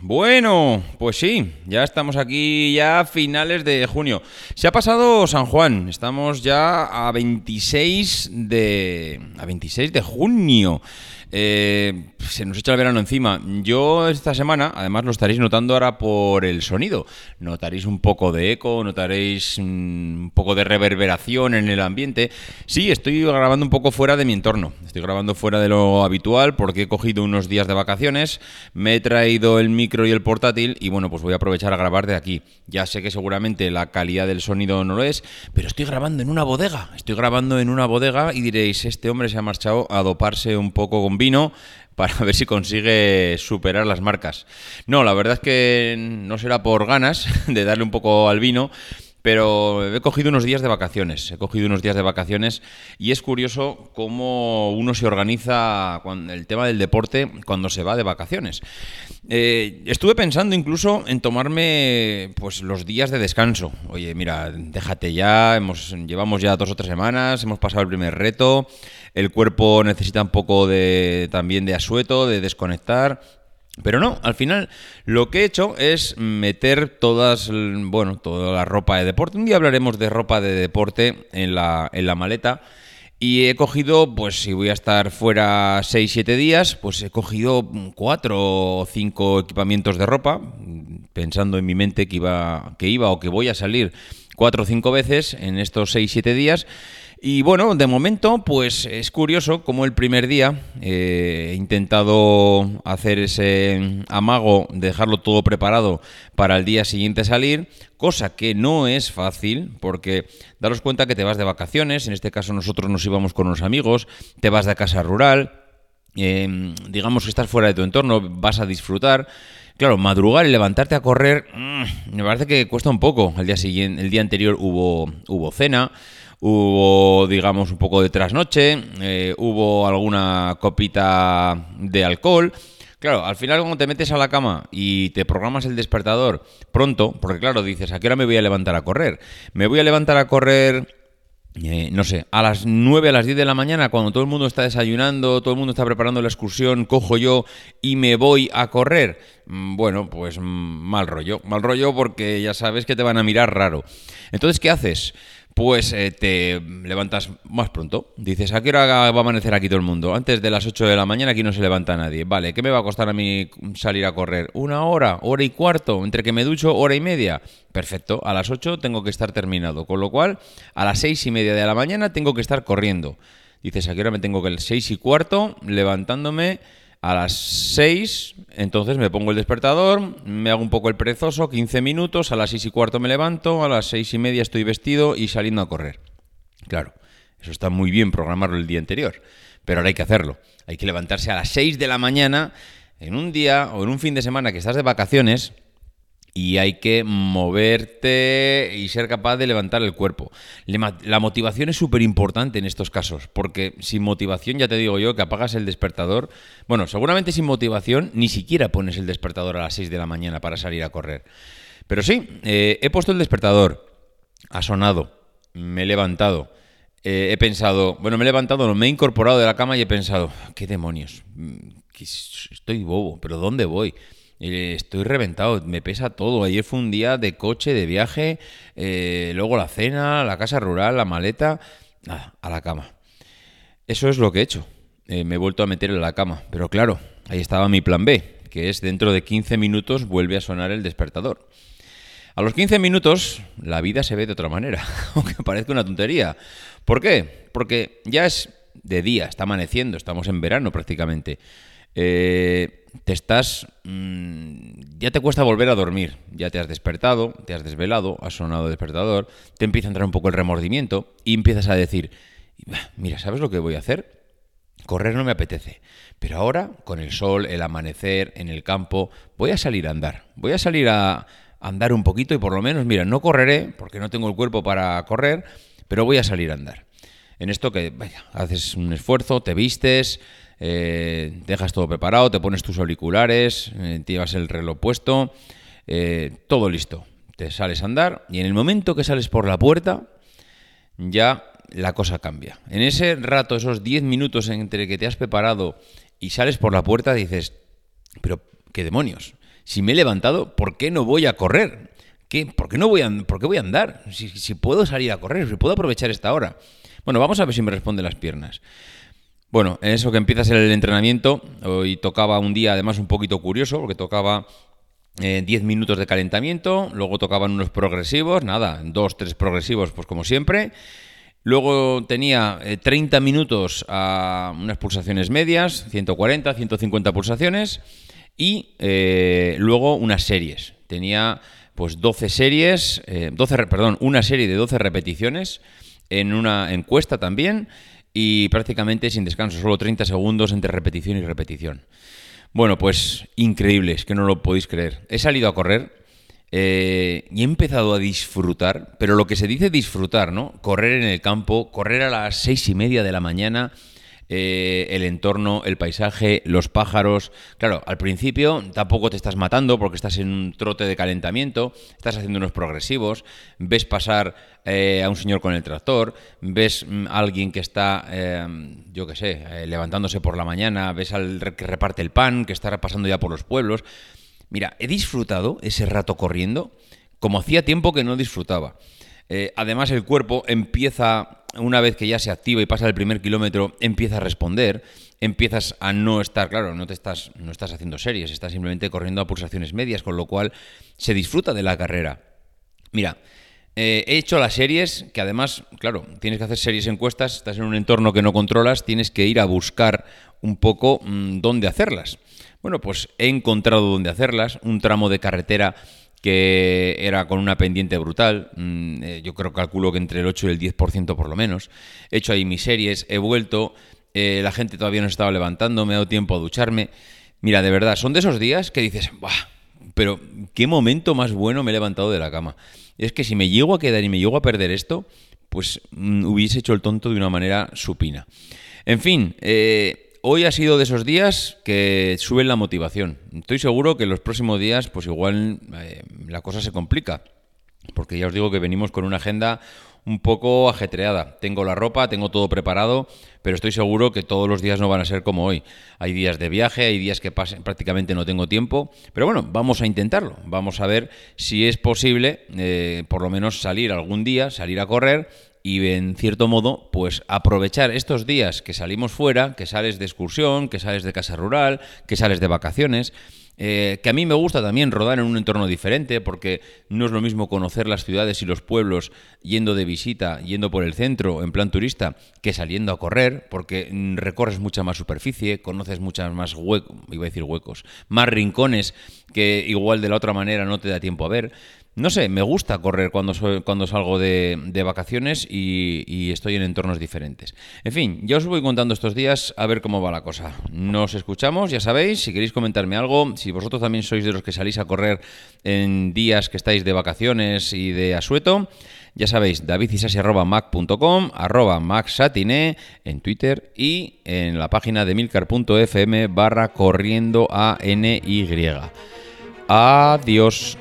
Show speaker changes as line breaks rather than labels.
Bueno, pues sí, ya estamos aquí ya a finales de junio. Se ha pasado San Juan, estamos ya a 26 de a 26 de junio. Eh, se nos echa el verano encima. Yo esta semana, además lo estaréis notando ahora por el sonido. Notaréis un poco de eco, notaréis un poco de reverberación en el ambiente. Sí, estoy grabando un poco fuera de mi entorno. Estoy grabando fuera de lo habitual porque he cogido unos días de vacaciones, me he traído el micro y el portátil y bueno, pues voy a aprovechar a grabar de aquí. Ya sé que seguramente la calidad del sonido no lo es, pero estoy grabando en una bodega. Estoy grabando en una bodega y diréis, este hombre se ha marchado a doparse un poco con vino para ver si consigue superar las marcas. No, la verdad es que no será por ganas de darle un poco al vino, pero he cogido unos días de vacaciones, he cogido unos días de vacaciones y es curioso cómo uno se organiza con el tema del deporte cuando se va de vacaciones. Eh, estuve pensando incluso en tomarme pues los días de descanso. Oye, mira, déjate ya, hemos, llevamos ya dos o tres semanas, hemos pasado el primer reto, el cuerpo necesita un poco de, también de asueto, de desconectar. Pero no, al final lo que he hecho es meter todas, bueno, toda la ropa de deporte. Un día hablaremos de ropa de deporte en la, en la maleta. Y he cogido, pues si voy a estar fuera 6-7 días, pues he cogido 4 o 5 equipamientos de ropa, pensando en mi mente que iba, que iba o que voy a salir 4 o 5 veces en estos 6-7 días. Y bueno, de momento, pues es curioso como el primer día eh, he intentado hacer ese amago, dejarlo todo preparado para el día siguiente salir, cosa que no es fácil, porque daros cuenta que te vas de vacaciones, en este caso nosotros nos íbamos con unos amigos, te vas de casa rural, em, digamos que estás fuera de tu entorno, vas a disfrutar. Claro, madrugar y levantarte a correr, mm, me parece que cuesta un poco. El día siguiente, el día anterior hubo, hubo cena hubo, digamos, un poco de trasnoche, eh, hubo alguna copita de alcohol. Claro, al final cuando te metes a la cama y te programas el despertador pronto, porque claro, dices, ¿a qué hora me voy a levantar a correr? Me voy a levantar a correr eh, no sé, a las 9, a las 10 de la mañana, cuando todo el mundo está desayunando, todo el mundo está preparando la excursión, cojo yo y me voy a correr. Mm, bueno, pues mm, mal rollo, mal rollo porque ya sabes que te van a mirar raro. Entonces, ¿qué haces? Pues eh, te levantas más pronto. Dices, ¿a qué hora va a amanecer aquí todo el mundo? Antes de las 8 de la mañana aquí no se levanta nadie. Vale, ¿qué me va a costar a mí salir a correr? ¿Una hora? ¿Hora y cuarto? ¿Entre que me ducho? ¿Hora y media? Perfecto, a las 8 tengo que estar terminado. Con lo cual, a las 6 y media de la mañana tengo que estar corriendo. Dices, ¿a qué hora me tengo que el 6 y cuarto levantándome? A las 6, entonces me pongo el despertador, me hago un poco el perezoso, 15 minutos, a las 6 y cuarto me levanto, a las 6 y media estoy vestido y saliendo a correr. Claro, eso está muy bien programarlo el día anterior, pero ahora hay que hacerlo. Hay que levantarse a las 6 de la mañana en un día o en un fin de semana que estás de vacaciones y hay que moverte y ser capaz de levantar el cuerpo. La motivación es súper importante en estos casos, porque sin motivación, ya te digo yo, que apagas el despertador, bueno, seguramente sin motivación ni siquiera pones el despertador a las 6 de la mañana para salir a correr. Pero sí, eh, he puesto el despertador, ha sonado, me he levantado. Eh, he pensado, bueno, me he levantado, me he incorporado de la cama y he pensado, qué demonios, mm, estoy bobo, pero ¿dónde voy? Estoy reventado, me pesa todo. Ayer fue un día de coche, de viaje, eh, luego la cena, la casa rural, la maleta, nada, a la cama. Eso es lo que he hecho. Eh, me he vuelto a meter en la cama. Pero claro, ahí estaba mi plan B, que es dentro de 15 minutos vuelve a sonar el despertador. A los 15 minutos la vida se ve de otra manera, aunque parezca una tontería. ¿Por qué? Porque ya es de día, está amaneciendo, estamos en verano prácticamente. Eh, te estás... Mm, ya te cuesta volver a dormir. Ya te has despertado, te has desvelado, has sonado despertador, te empieza a entrar un poco el remordimiento y empiezas a decir, mira, ¿sabes lo que voy a hacer? Correr no me apetece, pero ahora, con el sol, el amanecer, en el campo, voy a salir a andar. Voy a salir a andar un poquito y por lo menos, mira, no correré porque no tengo el cuerpo para correr, pero voy a salir a andar. En esto que, vaya, haces un esfuerzo, te vistes, eh, dejas todo preparado, te pones tus auriculares, eh, te llevas el reloj puesto, todo listo. Te sales a andar y en el momento que sales por la puerta, ya la cosa cambia. En ese rato, esos 10 minutos entre que te has preparado y sales por la puerta, dices, pero qué demonios, si me he levantado, ¿por qué no voy a correr? ¿Qué? ¿Por qué no voy a, por qué voy a andar? Si, si puedo salir a correr, si puedo aprovechar esta hora. Bueno, vamos a ver si me responde las piernas. Bueno, en eso que empiezas el entrenamiento, hoy tocaba un día además un poquito curioso, porque tocaba 10 eh, minutos de calentamiento, luego tocaban unos progresivos, nada, dos, tres progresivos, pues como siempre. Luego tenía 30 eh, minutos a unas pulsaciones medias, 140, 150 pulsaciones, y eh, luego unas series. Tenía pues 12 series, 12, perdón, una serie de 12 repeticiones en una encuesta también y prácticamente sin descanso, solo 30 segundos entre repetición y repetición. Bueno, pues increíble, es que no lo podéis creer. He salido a correr eh, y he empezado a disfrutar, pero lo que se dice disfrutar, ¿no? Correr en el campo, correr a las seis y media de la mañana eh, el entorno, el paisaje, los pájaros. Claro, al principio tampoco te estás matando porque estás en un trote de calentamiento, estás haciendo unos progresivos, ves pasar eh, a un señor con el tractor, ves mm, a alguien que está, em, yo qué sé, eh, levantándose por la mañana, ves al que reparte el pan, que está pasando ya por los pueblos. Mira, he disfrutado ese rato corriendo como hacía tiempo que no disfrutaba. además, el cuerpo empieza una vez que ya se activa y pasa el primer kilómetro, empieza a responder, empiezas a no estar, claro, no te estás, no estás haciendo series, estás simplemente corriendo a pulsaciones medias, con lo cual se disfruta de la carrera. Mira, eh, he hecho las series, que además, claro, tienes que hacer series encuestas, estás en un entorno que no controlas, tienes que ir a buscar un poco mm, dónde hacerlas. Bueno, pues he encontrado dónde hacerlas, un tramo de carretera que era con una pendiente brutal, mm, eh, yo creo calculo que entre el 8 y el 10% por lo menos. He hecho ahí mis series, he vuelto, eh, la gente todavía no estaba levantando, me ha dado tiempo a ducharme. Mira, de verdad, son de esos días que dices, ¡buah! Pero qué momento más bueno me he levantado de la cama. Es que si me llego a quedar y me llego a perder esto, pues mm, hubiese hecho el tonto de una manera supina. En fin, eh, hoy ha sido de esos días que suben la motivación. Estoy seguro que los próximos días, pues igual la cosa se complica. Porque ya os digo que venimos con una agenda un poco ajetreada. Tengo la ropa, tengo todo preparado, pero estoy seguro que todos los días no van a ser como hoy. Hay días de viaje, hay días que pasen, prácticamente no tengo tiempo, pero bueno, vamos a intentarlo. Vamos a ver si es posible, eh, por lo menos salir algún día, salir a correr y en cierto modo, pues aprovechar estos días que salimos fuera, que sales de excursión, que sales de casa rural, que sales de vacaciones, eh, que a mí me gusta también rodar en un entorno diferente, porque no es lo mismo conocer las ciudades y los pueblos yendo de visita, yendo por el centro en plan turista, que saliendo a correr, porque mm, recorres mucha más superficie, conoces muchas más huecos, iba a decir huecos, más rincones que igual de la otra manera no te da tiempo a ver. No sé, me gusta correr cuando, cuando salgo de, vacaciones y, estoy en entornos diferentes. En fin, ya os voy contando estos días a ver cómo va la cosa. Nos escuchamos, ya sabéis, si queréis comentarme algo, si vosotros también sois de los que salís a correr en días que estáis de vacaciones y de asueto, ya sabéis, davidisasi.mac.com, arroba maxsatine en Twitter y en la página de milcar.fm barra corriendo a NY. Adiós.